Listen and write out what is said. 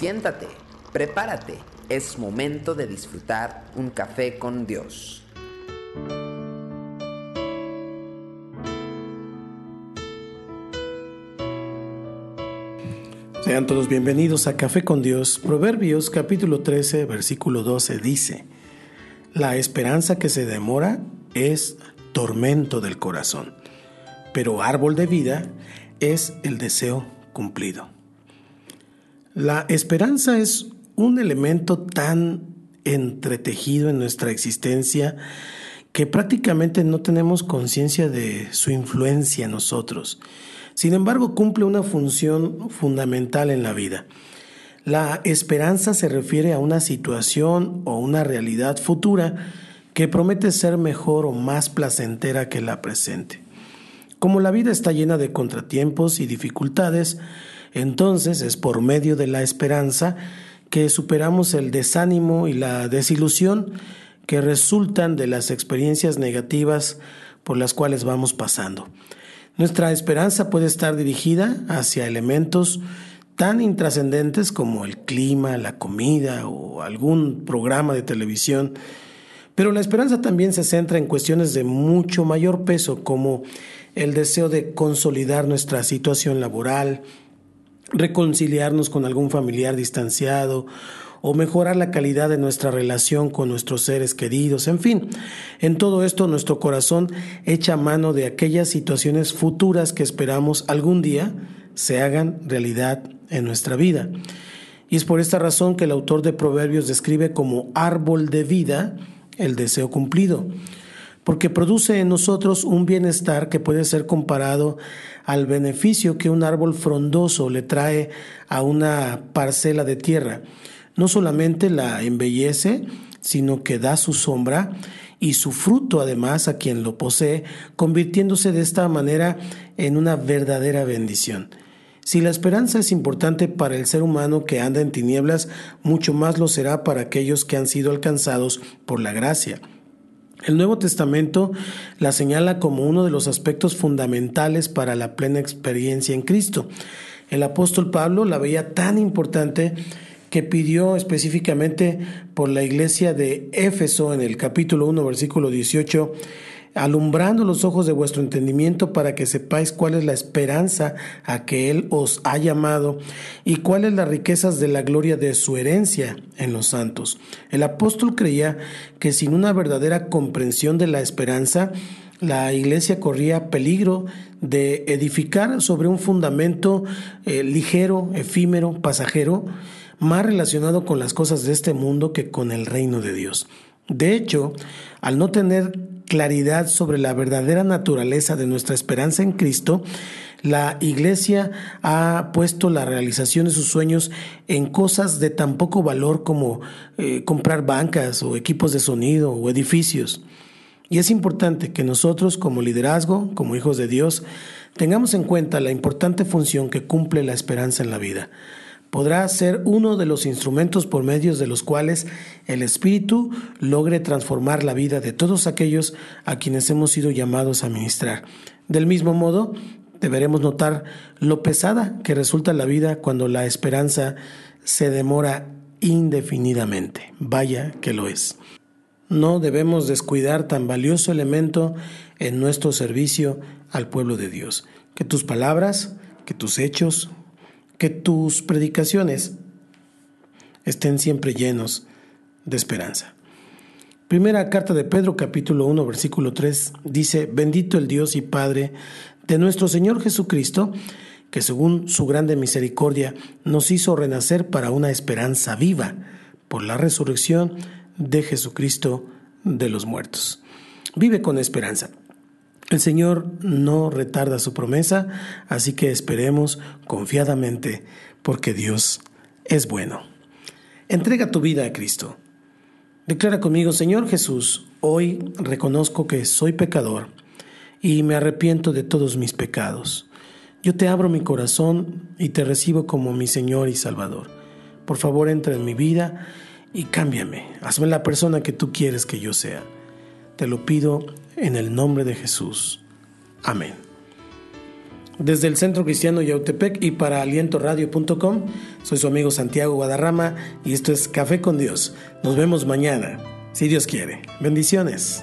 Siéntate, prepárate, es momento de disfrutar un café con Dios. Sean todos bienvenidos a Café con Dios. Proverbios capítulo 13, versículo 12 dice, La esperanza que se demora es tormento del corazón, pero árbol de vida es el deseo cumplido. La esperanza es un elemento tan entretejido en nuestra existencia que prácticamente no tenemos conciencia de su influencia en nosotros. Sin embargo, cumple una función fundamental en la vida. La esperanza se refiere a una situación o una realidad futura que promete ser mejor o más placentera que la presente. Como la vida está llena de contratiempos y dificultades, entonces es por medio de la esperanza que superamos el desánimo y la desilusión que resultan de las experiencias negativas por las cuales vamos pasando. Nuestra esperanza puede estar dirigida hacia elementos tan intrascendentes como el clima, la comida o algún programa de televisión, pero la esperanza también se centra en cuestiones de mucho mayor peso como el deseo de consolidar nuestra situación laboral, reconciliarnos con algún familiar distanciado o mejorar la calidad de nuestra relación con nuestros seres queridos, en fin, en todo esto nuestro corazón echa mano de aquellas situaciones futuras que esperamos algún día se hagan realidad en nuestra vida. Y es por esta razón que el autor de Proverbios describe como árbol de vida el deseo cumplido porque produce en nosotros un bienestar que puede ser comparado al beneficio que un árbol frondoso le trae a una parcela de tierra. No solamente la embellece, sino que da su sombra y su fruto además a quien lo posee, convirtiéndose de esta manera en una verdadera bendición. Si la esperanza es importante para el ser humano que anda en tinieblas, mucho más lo será para aquellos que han sido alcanzados por la gracia. El Nuevo Testamento la señala como uno de los aspectos fundamentales para la plena experiencia en Cristo. El apóstol Pablo la veía tan importante que pidió específicamente por la iglesia de Éfeso en el capítulo 1, versículo 18, alumbrando los ojos de vuestro entendimiento para que sepáis cuál es la esperanza a que Él os ha llamado y cuáles las riquezas de la gloria de su herencia en los santos. El apóstol creía que sin una verdadera comprensión de la esperanza, la iglesia corría peligro de edificar sobre un fundamento eh, ligero, efímero, pasajero, más relacionado con las cosas de este mundo que con el reino de Dios. De hecho, al no tener claridad sobre la verdadera naturaleza de nuestra esperanza en Cristo, la iglesia ha puesto la realización de sus sueños en cosas de tan poco valor como eh, comprar bancas o equipos de sonido o edificios. Y es importante que nosotros como liderazgo, como hijos de Dios, tengamos en cuenta la importante función que cumple la esperanza en la vida podrá ser uno de los instrumentos por medios de los cuales el Espíritu logre transformar la vida de todos aquellos a quienes hemos sido llamados a ministrar. Del mismo modo, deberemos notar lo pesada que resulta la vida cuando la esperanza se demora indefinidamente. Vaya que lo es. No debemos descuidar tan valioso elemento en nuestro servicio al pueblo de Dios. Que tus palabras, que tus hechos, que tus predicaciones estén siempre llenos de esperanza. Primera carta de Pedro capítulo 1 versículo 3 dice, bendito el Dios y Padre de nuestro Señor Jesucristo, que según su grande misericordia nos hizo renacer para una esperanza viva por la resurrección de Jesucristo de los muertos. Vive con esperanza. El Señor no retarda su promesa, así que esperemos confiadamente porque Dios es bueno. Entrega tu vida a Cristo. Declara conmigo, Señor Jesús, hoy reconozco que soy pecador y me arrepiento de todos mis pecados. Yo te abro mi corazón y te recibo como mi Señor y Salvador. Por favor, entra en mi vida y cámbiame. Hazme la persona que tú quieres que yo sea. Te lo pido en el nombre de Jesús. Amén. Desde el Centro Cristiano Yautepec y para alientoradio.com, soy su amigo Santiago Guadarrama y esto es Café con Dios. Nos vemos mañana, si Dios quiere. Bendiciones.